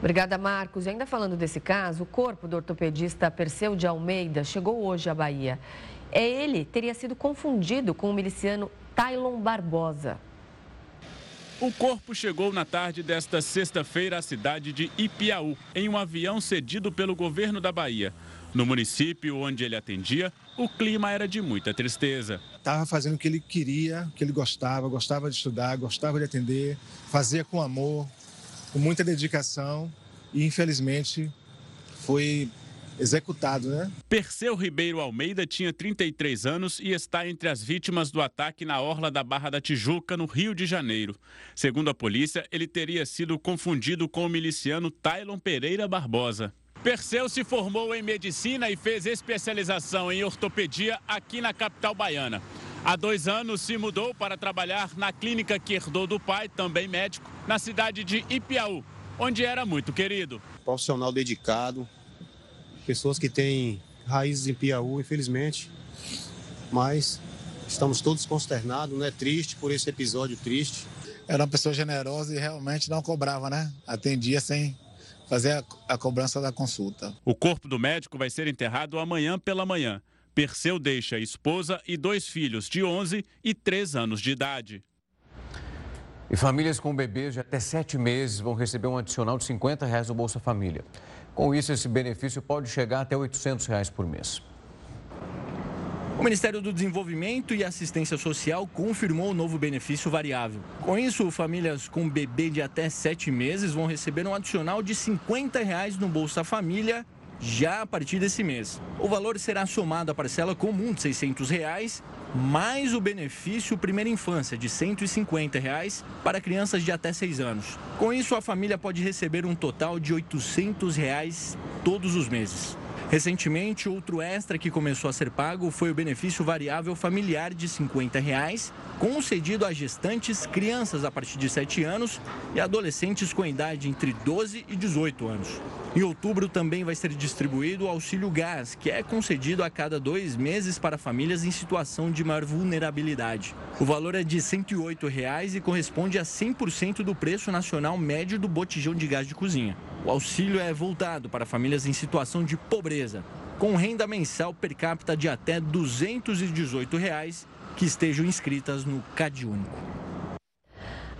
Obrigada, Marcos. E ainda falando desse caso, o corpo do ortopedista Perseu de Almeida chegou hoje à Bahia. É ele teria sido confundido com o miliciano Tylon Barbosa. O corpo chegou na tarde desta sexta-feira à cidade de Ipiaú, em um avião cedido pelo governo da Bahia. No município onde ele atendia, o clima era de muita tristeza. Estava fazendo o que ele queria, o que ele gostava, gostava de estudar, gostava de atender, fazia com amor, com muita dedicação e infelizmente foi executado, né? Perseu Ribeiro Almeida tinha 33 anos e está entre as vítimas do ataque na orla da Barra da Tijuca, no Rio de Janeiro. Segundo a polícia, ele teria sido confundido com o miliciano Tylon Pereira Barbosa. Perseu se formou em medicina e fez especialização em ortopedia aqui na capital baiana. Há dois anos se mudou para trabalhar na clínica que herdou do pai, também médico, na cidade de Ipiaú, onde era muito querido. Profissional dedicado, pessoas que têm raízes em Piauí, infelizmente, mas estamos todos consternados, né? Triste por esse episódio triste. Era uma pessoa generosa e realmente não cobrava, né? Atendia sem fazer a, a cobrança da consulta. O corpo do médico vai ser enterrado amanhã pela manhã. Perseu deixa a esposa e dois filhos de 11 e 3 anos de idade. E famílias com bebês de até 7 meses vão receber um adicional de 50 reais do Bolsa Família. Com isso, esse benefício pode chegar até 800 reais por mês. O Ministério do Desenvolvimento e Assistência Social confirmou o novo benefício variável. Com isso, famílias com bebê de até 7 meses vão receber um adicional de 50 reais no Bolsa Família já a partir desse mês. O valor será somado à parcela comum de 600 reais, mais o benefício Primeira Infância de 150 reais para crianças de até 6 anos. Com isso, a família pode receber um total de 800 reais todos os meses. Recentemente, outro extra que começou a ser pago foi o benefício variável familiar de 50 reais, concedido a gestantes, crianças a partir de 7 anos e adolescentes com idade entre 12 e 18 anos. Em outubro também vai ser distribuído o auxílio gás, que é concedido a cada dois meses para famílias em situação de maior vulnerabilidade. O valor é de 108 reais e corresponde a 100% do preço nacional médio do botijão de gás de cozinha. O auxílio é voltado para famílias em situação de pobreza, com renda mensal per capita de até 218 reais, que estejam inscritas no CadÚnico.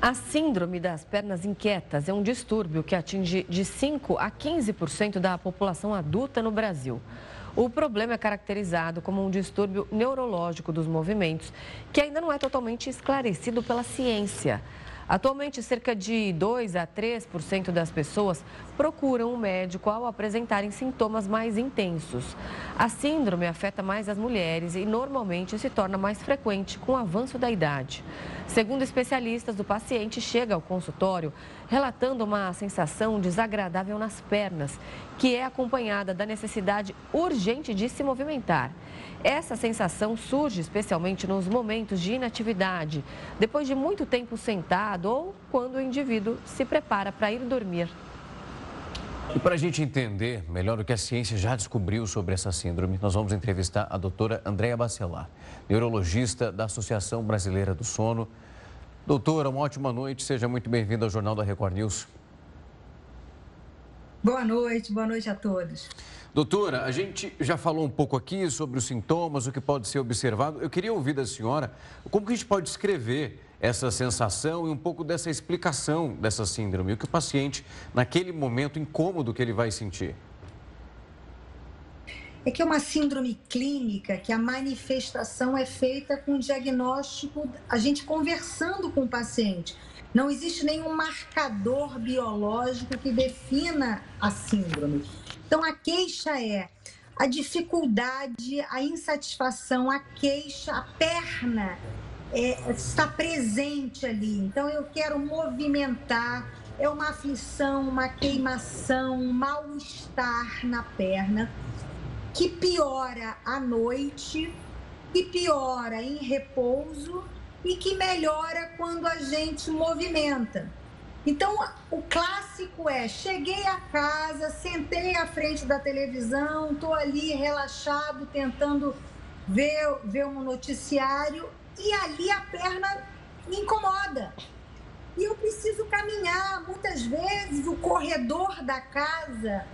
A síndrome das pernas inquietas é um distúrbio que atinge de 5 a 15% da população adulta no Brasil. O problema é caracterizado como um distúrbio neurológico dos movimentos, que ainda não é totalmente esclarecido pela ciência. Atualmente, cerca de 2 a 3% das pessoas procuram um médico ao apresentarem sintomas mais intensos. A síndrome afeta mais as mulheres e normalmente se torna mais frequente com o avanço da idade. Segundo especialistas, o paciente chega ao consultório relatando uma sensação desagradável nas pernas, que é acompanhada da necessidade urgente de se movimentar. Essa sensação surge especialmente nos momentos de inatividade, depois de muito tempo sentado ou quando o indivíduo se prepara para ir dormir. E para a gente entender melhor o que a ciência já descobriu sobre essa síndrome, nós vamos entrevistar a doutora Andréa Bacelar, neurologista da Associação Brasileira do Sono. Doutora, uma ótima noite, seja muito bem-vinda ao Jornal da Record News. Boa noite, boa noite a todos. Doutora, a gente já falou um pouco aqui sobre os sintomas, o que pode ser observado. Eu queria ouvir da senhora como que a gente pode descrever essa sensação e um pouco dessa explicação dessa síndrome, o que o paciente, naquele momento incômodo que ele vai sentir. É que é uma síndrome clínica que a manifestação é feita com diagnóstico, a gente conversando com o paciente. Não existe nenhum marcador biológico que defina a síndrome. Então, a queixa é a dificuldade, a insatisfação, a queixa, a perna é, está presente ali. Então, eu quero movimentar, é uma aflição, uma queimação, um mal-estar na perna, que piora à noite, que piora em repouso e que melhora quando a gente movimenta. Então, o clássico é: cheguei a casa, sentei à frente da televisão, estou ali relaxado, tentando ver, ver um noticiário e ali a perna me incomoda. E eu preciso caminhar. Muitas vezes o corredor da casa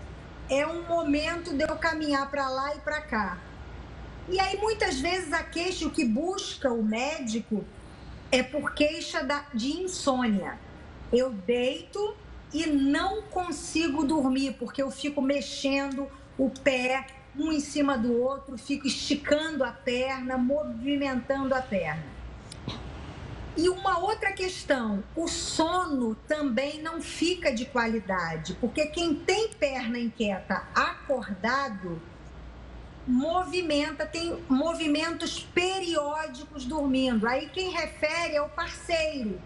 é um momento de eu caminhar para lá e para cá. E aí muitas vezes a queixa, o que busca o médico é por queixa da, de insônia. Eu deito e não consigo dormir porque eu fico mexendo o pé, um em cima do outro, fico esticando a perna, movimentando a perna. E uma outra questão, o sono também não fica de qualidade, porque quem tem perna inquieta acordado movimenta, tem movimentos periódicos dormindo. Aí quem refere é o parceiro.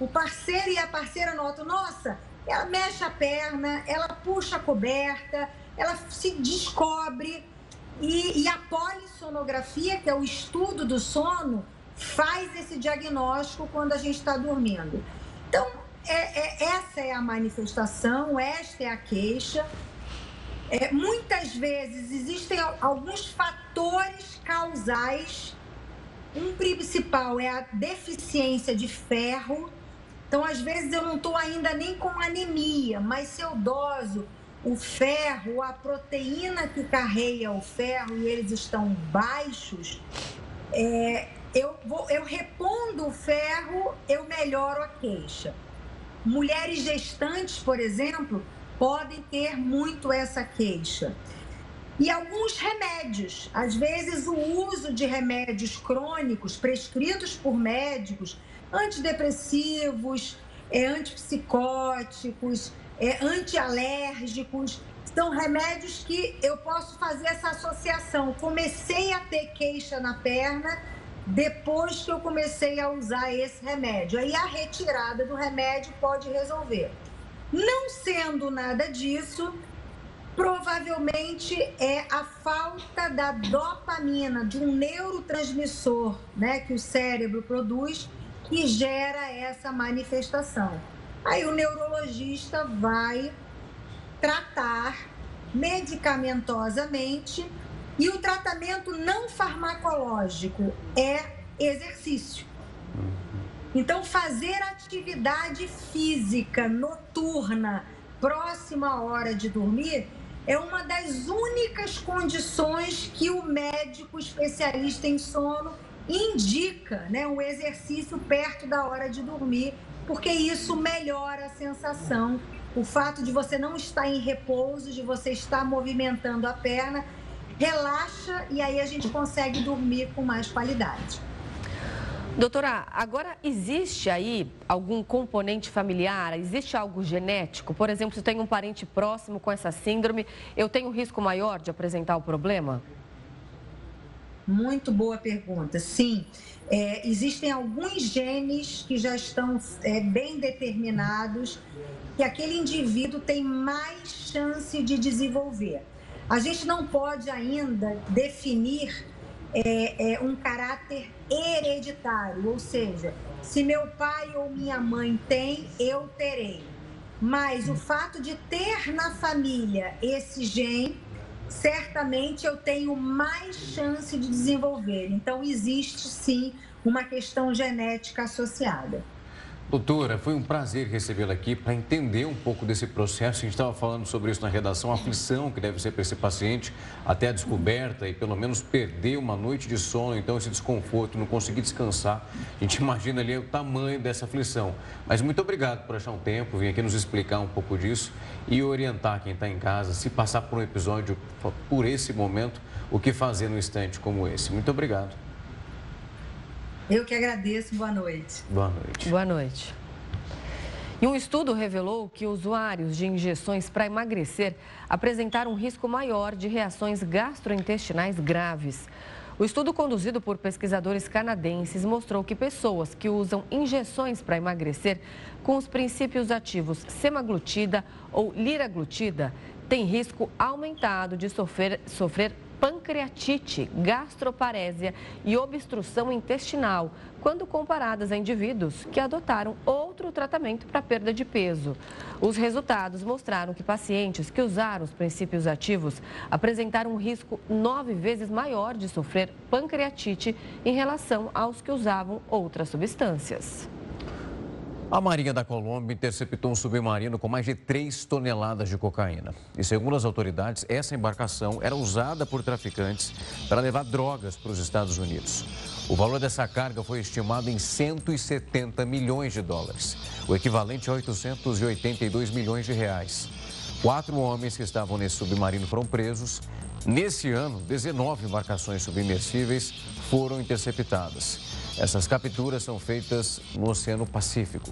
O parceiro e a parceira notam, nossa, ela mexe a perna, ela puxa a coberta, ela se descobre. E, e a polissonografia, que é o estudo do sono, faz esse diagnóstico quando a gente está dormindo. Então, é, é, essa é a manifestação, esta é a queixa. É, muitas vezes existem alguns fatores causais. Um principal é a deficiência de ferro. Então, às vezes, eu não estou ainda nem com anemia, mas se eu doso o ferro, a proteína que carrega o ferro e eles estão baixos, é, eu, vou, eu repondo o ferro, eu melhoro a queixa. Mulheres gestantes, por exemplo, podem ter muito essa queixa. E alguns remédios, às vezes o uso de remédios crônicos prescritos por médicos, antidepressivos, é, antipsicóticos, é, antialérgicos. São remédios que eu posso fazer essa associação. Comecei a ter queixa na perna depois que eu comecei a usar esse remédio. Aí a retirada do remédio pode resolver. Não sendo nada disso, Provavelmente é a falta da dopamina, de um neurotransmissor né, que o cérebro produz, que gera essa manifestação. Aí o neurologista vai tratar medicamentosamente e o tratamento não farmacológico é exercício. Então, fazer atividade física noturna próxima à hora de dormir é uma das únicas condições que o médico especialista em sono indica, né, um exercício perto da hora de dormir, porque isso melhora a sensação. O fato de você não estar em repouso, de você estar movimentando a perna, relaxa e aí a gente consegue dormir com mais qualidade. Doutora, agora existe aí algum componente familiar? Existe algo genético? Por exemplo, se eu tenho um parente próximo com essa síndrome, eu tenho risco maior de apresentar o problema? Muito boa pergunta. Sim, é, existem alguns genes que já estão é, bem determinados que aquele indivíduo tem mais chance de desenvolver. A gente não pode ainda definir é, é, um caráter hereditário, ou seja, se meu pai ou minha mãe tem, eu terei. Mas o fato de ter na família esse gene, certamente eu tenho mais chance de desenvolver. Então, existe sim uma questão genética associada. Doutora, foi um prazer recebê-la aqui para entender um pouco desse processo. A gente estava falando sobre isso na redação, a aflição que deve ser para esse paciente até a descoberta e pelo menos perder uma noite de sono, então esse desconforto, não conseguir descansar. A gente imagina ali o tamanho dessa aflição. Mas muito obrigado por achar um tempo, vir aqui nos explicar um pouco disso e orientar quem está em casa, se passar por um episódio, por esse momento, o que fazer num instante como esse. Muito obrigado. Eu que agradeço. Boa noite. Boa noite. Boa noite. E um estudo revelou que usuários de injeções para emagrecer apresentaram um risco maior de reações gastrointestinais graves. O estudo conduzido por pesquisadores canadenses mostrou que pessoas que usam injeções para emagrecer com os princípios ativos semaglutida ou liraglutida têm risco aumentado de sofrer, sofrer pancreatite, gastroparésia e obstrução intestinal, quando comparadas a indivíduos que adotaram outro tratamento para perda de peso. Os resultados mostraram que pacientes que usaram os princípios ativos apresentaram um risco nove vezes maior de sofrer pancreatite em relação aos que usavam outras substâncias. A Marinha da Colômbia interceptou um submarino com mais de 3 toneladas de cocaína. E segundo as autoridades, essa embarcação era usada por traficantes para levar drogas para os Estados Unidos. O valor dessa carga foi estimado em 170 milhões de dólares, o equivalente a 882 milhões de reais. Quatro homens que estavam nesse submarino foram presos. Nesse ano, 19 embarcações submersíveis foram interceptadas. Essas capturas são feitas no Oceano Pacífico.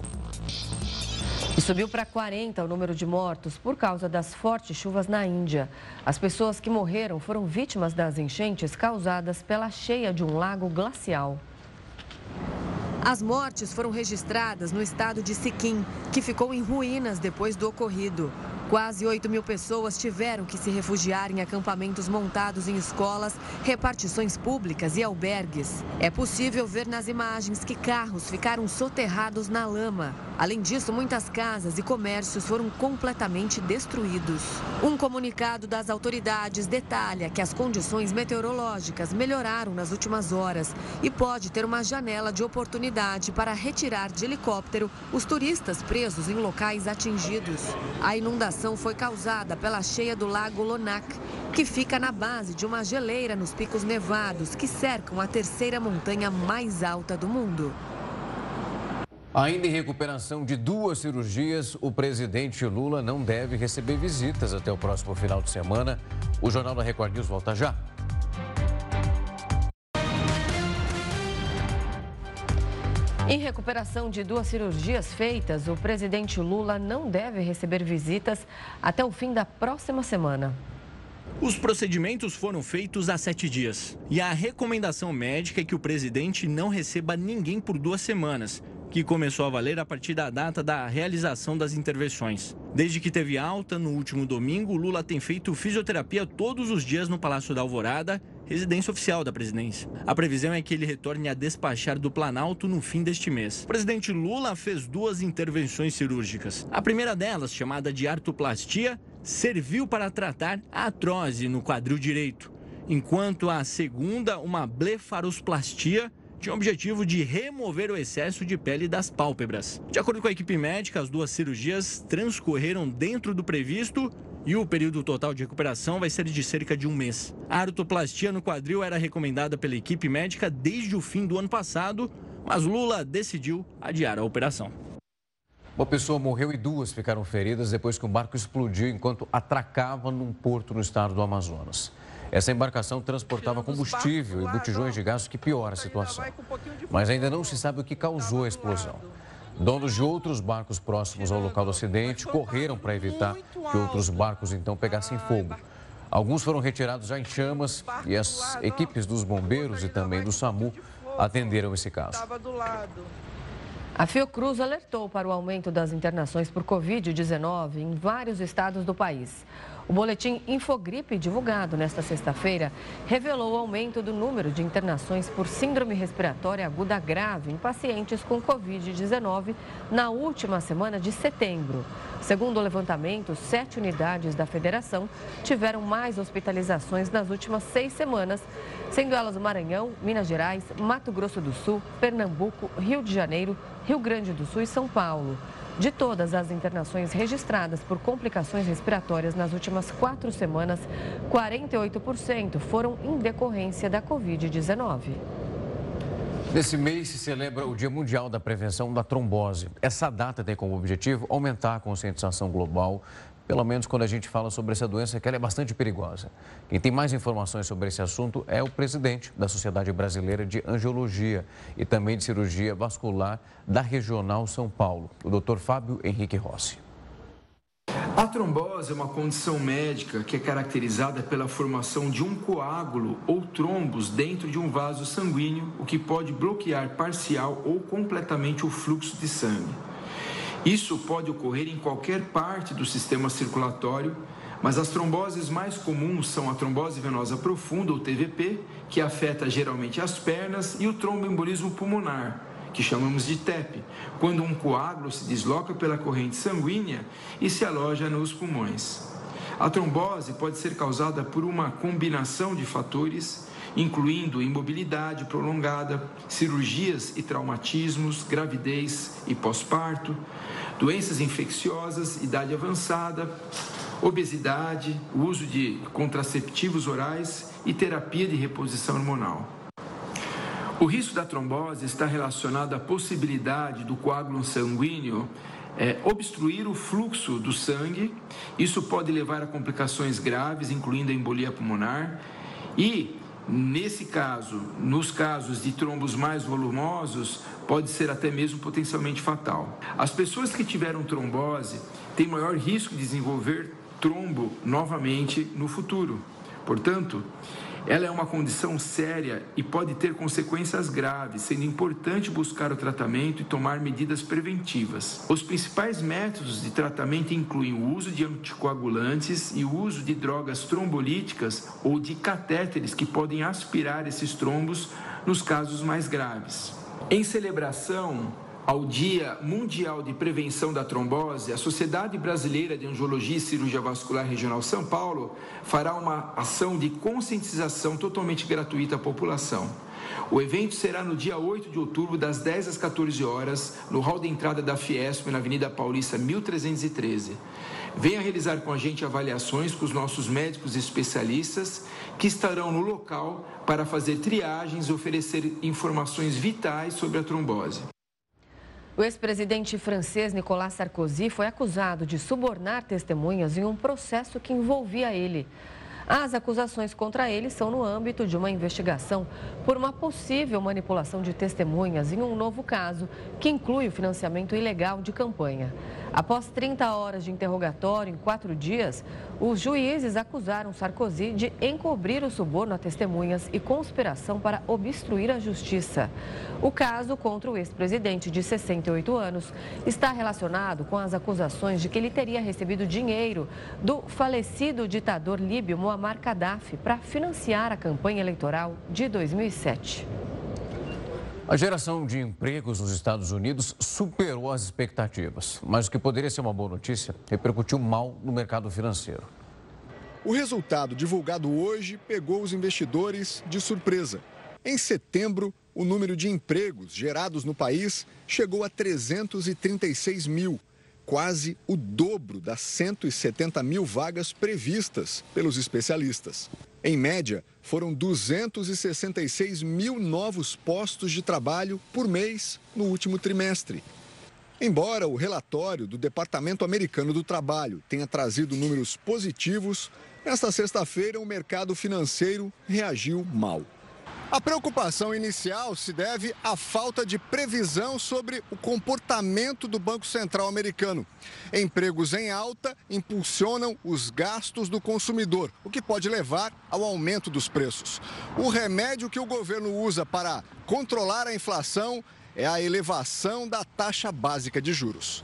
E subiu para 40 o número de mortos por causa das fortes chuvas na Índia. As pessoas que morreram foram vítimas das enchentes causadas pela cheia de um lago glacial. As mortes foram registradas no estado de Sikkim, que ficou em ruínas depois do ocorrido. Quase 8 mil pessoas tiveram que se refugiar em acampamentos montados em escolas, repartições públicas e albergues. É possível ver nas imagens que carros ficaram soterrados na lama. Além disso, muitas casas e comércios foram completamente destruídos. Um comunicado das autoridades detalha que as condições meteorológicas melhoraram nas últimas horas e pode ter uma janela de oportunidade para retirar de helicóptero os turistas presos em locais atingidos. A inundação foi causada pela cheia do lago Lonak, que fica na base de uma geleira nos picos nevados que cercam a terceira montanha mais alta do mundo. Ainda em recuperação de duas cirurgias, o presidente Lula não deve receber visitas até o próximo final de semana. O Jornal da Record News volta já. Em recuperação de duas cirurgias feitas, o presidente Lula não deve receber visitas até o fim da próxima semana. Os procedimentos foram feitos há sete dias. E a recomendação médica é que o presidente não receba ninguém por duas semanas que começou a valer a partir da data da realização das intervenções. Desde que teve alta no último domingo, Lula tem feito fisioterapia todos os dias no Palácio da Alvorada, residência oficial da presidência. A previsão é que ele retorne a despachar do Planalto no fim deste mês. O presidente Lula fez duas intervenções cirúrgicas. A primeira delas, chamada de artoplastia, serviu para tratar a atrose no quadril direito, enquanto a segunda, uma blefarosplastia, tinha o objetivo de remover o excesso de pele das pálpebras. De acordo com a equipe médica, as duas cirurgias transcorreram dentro do previsto e o período total de recuperação vai ser de cerca de um mês. A artoplastia no quadril era recomendada pela equipe médica desde o fim do ano passado, mas Lula decidiu adiar a operação. Uma pessoa morreu e duas ficaram feridas depois que um barco explodiu enquanto atracava num porto no estado do Amazonas. Essa embarcação transportava combustível e botijões de gás, que piora a situação. Mas ainda não se sabe o que causou a explosão. Donos de outros barcos próximos ao local do acidente correram para evitar que outros barcos então pegassem fogo. Alguns foram retirados já em chamas e as equipes dos bombeiros e também do SAMU atenderam esse caso. A Fiocruz alertou para o aumento das internações por Covid-19 em vários estados do país. O boletim Infogripe, divulgado nesta sexta-feira, revelou o aumento do número de internações por síndrome respiratória aguda grave em pacientes com Covid-19 na última semana de setembro. Segundo o levantamento, sete unidades da federação tiveram mais hospitalizações nas últimas seis semanas, sendo elas o Maranhão, Minas Gerais, Mato Grosso do Sul, Pernambuco, Rio de Janeiro, Rio Grande do Sul e São Paulo. De todas as internações registradas por complicações respiratórias nas últimas quatro semanas, 48% foram em decorrência da Covid-19. Nesse mês se celebra o Dia Mundial da Prevenção da Trombose. Essa data tem como objetivo aumentar a conscientização global pelo menos quando a gente fala sobre essa doença, que ela é bastante perigosa. Quem tem mais informações sobre esse assunto é o presidente da Sociedade Brasileira de Angiologia e também de Cirurgia Vascular da Regional São Paulo, o Dr. Fábio Henrique Rossi. A trombose é uma condição médica que é caracterizada pela formação de um coágulo ou trombos dentro de um vaso sanguíneo, o que pode bloquear parcial ou completamente o fluxo de sangue. Isso pode ocorrer em qualquer parte do sistema circulatório, mas as tromboses mais comuns são a trombose venosa profunda, ou TVP, que afeta geralmente as pernas, e o tromboembolismo pulmonar, que chamamos de TEP, quando um coágulo se desloca pela corrente sanguínea e se aloja nos pulmões. A trombose pode ser causada por uma combinação de fatores, incluindo imobilidade prolongada, cirurgias e traumatismos, gravidez e pós-parto, doenças infecciosas, idade avançada, obesidade, uso de contraceptivos orais e terapia de reposição hormonal. O risco da trombose está relacionado à possibilidade do coágulo sanguíneo é, obstruir o fluxo do sangue. Isso pode levar a complicações graves, incluindo a embolia pulmonar. E, nesse caso, nos casos de trombos mais volumosos, pode ser até mesmo potencialmente fatal. As pessoas que tiveram trombose têm maior risco de desenvolver trombo novamente no futuro. Portanto, ela é uma condição séria e pode ter consequências graves, sendo importante buscar o tratamento e tomar medidas preventivas. Os principais métodos de tratamento incluem o uso de anticoagulantes e o uso de drogas trombolíticas ou de catéteres que podem aspirar esses trombos nos casos mais graves. Em celebração ao Dia Mundial de Prevenção da Trombose, a Sociedade Brasileira de Angiologia e Cirurgia Vascular Regional São Paulo fará uma ação de conscientização totalmente gratuita à população. O evento será no dia 8 de outubro, das 10 às 14 horas, no hall de entrada da Fiesp, na Avenida Paulista 1313. Venha realizar com a gente avaliações com os nossos médicos especialistas que estarão no local para fazer triagens e oferecer informações vitais sobre a trombose. O ex-presidente francês Nicolas Sarkozy foi acusado de subornar testemunhas em um processo que envolvia ele. As acusações contra ele são no âmbito de uma investigação por uma possível manipulação de testemunhas em um novo caso que inclui o financiamento ilegal de campanha. Após 30 horas de interrogatório em quatro dias, os juízes acusaram Sarkozy de encobrir o suborno a testemunhas e conspiração para obstruir a justiça. O caso contra o ex-presidente de 68 anos está relacionado com as acusações de que ele teria recebido dinheiro do falecido ditador líbio Muammar Gaddafi para financiar a campanha eleitoral de 2007. A geração de empregos nos Estados Unidos superou as expectativas, mas o que poderia ser uma boa notícia repercutiu mal no mercado financeiro. O resultado divulgado hoje pegou os investidores de surpresa. Em setembro, o número de empregos gerados no país chegou a 336 mil, quase o dobro das 170 mil vagas previstas pelos especialistas. Em média, foram 266 mil novos postos de trabalho por mês no último trimestre. Embora o relatório do Departamento Americano do Trabalho tenha trazido números positivos, nesta sexta-feira o mercado financeiro reagiu mal. A preocupação inicial se deve à falta de previsão sobre o comportamento do Banco Central americano. Empregos em alta impulsionam os gastos do consumidor, o que pode levar ao aumento dos preços. O remédio que o governo usa para controlar a inflação é a elevação da taxa básica de juros.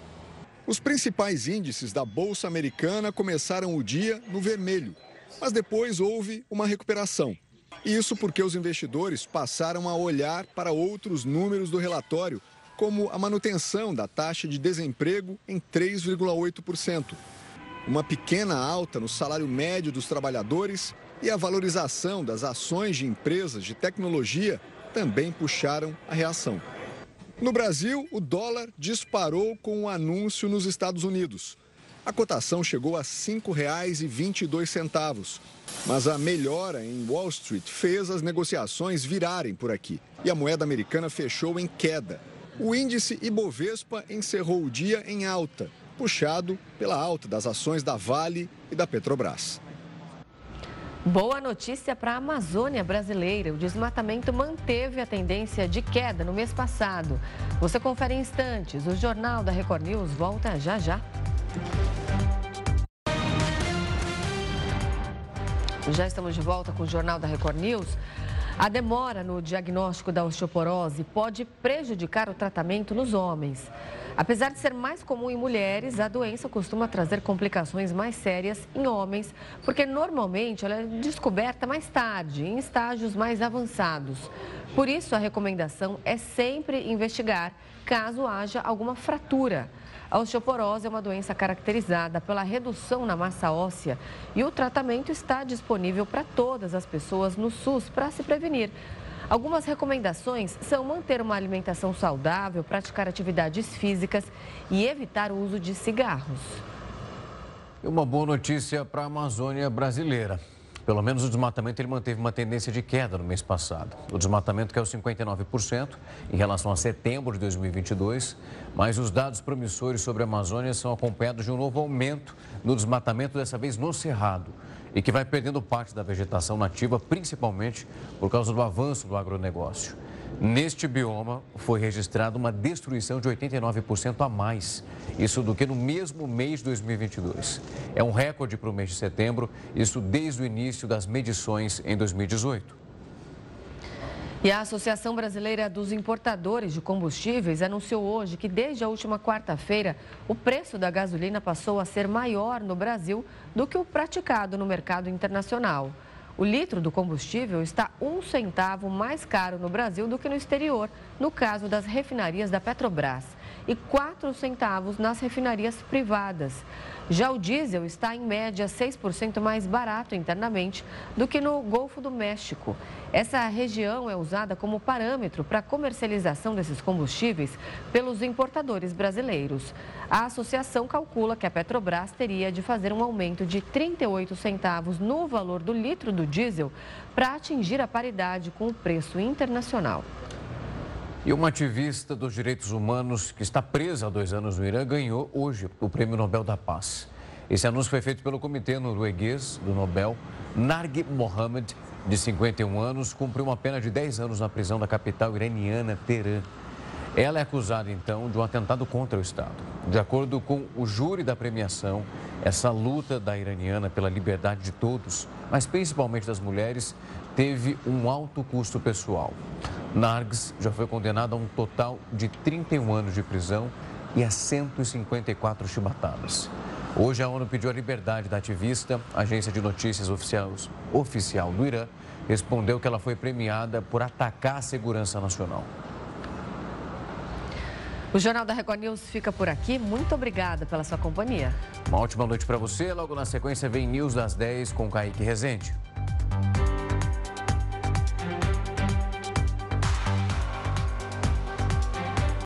Os principais índices da Bolsa Americana começaram o dia no vermelho, mas depois houve uma recuperação. Isso porque os investidores passaram a olhar para outros números do relatório, como a manutenção da taxa de desemprego em 3,8%, uma pequena alta no salário médio dos trabalhadores e a valorização das ações de empresas de tecnologia também puxaram a reação. No Brasil, o dólar disparou com o um anúncio nos Estados Unidos. A cotação chegou a R$ 5,22, mas a melhora em Wall Street fez as negociações virarem por aqui e a moeda americana fechou em queda. O índice Ibovespa encerrou o dia em alta, puxado pela alta das ações da Vale e da Petrobras. Boa notícia para a Amazônia brasileira. O desmatamento manteve a tendência de queda no mês passado. Você confere em instantes. O Jornal da Record News volta já já. Já estamos de volta com o Jornal da Record News. A demora no diagnóstico da osteoporose pode prejudicar o tratamento nos homens. Apesar de ser mais comum em mulheres, a doença costuma trazer complicações mais sérias em homens, porque normalmente ela é descoberta mais tarde, em estágios mais avançados. Por isso, a recomendação é sempre investigar caso haja alguma fratura. A osteoporose é uma doença caracterizada pela redução na massa óssea e o tratamento está disponível para todas as pessoas no SUS para se prevenir. Algumas recomendações são manter uma alimentação saudável, praticar atividades físicas e evitar o uso de cigarros. E uma boa notícia para a Amazônia brasileira. Pelo menos o desmatamento ele manteve uma tendência de queda no mês passado. O desmatamento caiu 59% em relação a setembro de 2022, mas os dados promissores sobre a Amazônia são acompanhados de um novo aumento no desmatamento, dessa vez no Cerrado, e que vai perdendo parte da vegetação nativa, principalmente por causa do avanço do agronegócio. Neste bioma foi registrada uma destruição de 89% a mais, isso do que no mesmo mês de 2022. É um recorde para o mês de setembro, isso desde o início das medições em 2018. E a Associação Brasileira dos Importadores de Combustíveis anunciou hoje que desde a última quarta-feira o preço da gasolina passou a ser maior no Brasil do que o praticado no mercado internacional. O litro do combustível está um centavo mais caro no Brasil do que no exterior, no caso das refinarias da Petrobras, centavos nas refinarias privadas. Já o diesel está em média 6% mais barato internamente do que no Golfo do México. Essa região é usada como parâmetro para a comercialização desses combustíveis pelos importadores brasileiros. A associação calcula que a Petrobras teria de fazer um aumento de 38 centavos no valor do litro do diesel para atingir a paridade com o preço internacional. E uma ativista dos direitos humanos que está presa há dois anos no Irã ganhou hoje o Prêmio Nobel da Paz. Esse anúncio foi feito pelo Comitê Norueguês do Nobel. Narg Mohamed, de 51 anos, cumpriu uma pena de 10 anos na prisão da capital iraniana, Teherã. Ela é acusada, então, de um atentado contra o Estado. De acordo com o júri da premiação, essa luta da iraniana pela liberdade de todos, mas principalmente das mulheres, teve um alto custo pessoal. Nargs já foi condenada a um total de 31 anos de prisão e a 154 chibatadas. Hoje a ONU pediu a liberdade da ativista. A agência de notícias oficiais, oficial do Irã respondeu que ela foi premiada por atacar a segurança nacional. O Jornal da Record News fica por aqui. Muito obrigada pela sua companhia. Uma ótima noite para você. Logo na sequência vem News das 10 com Kaique Rezende.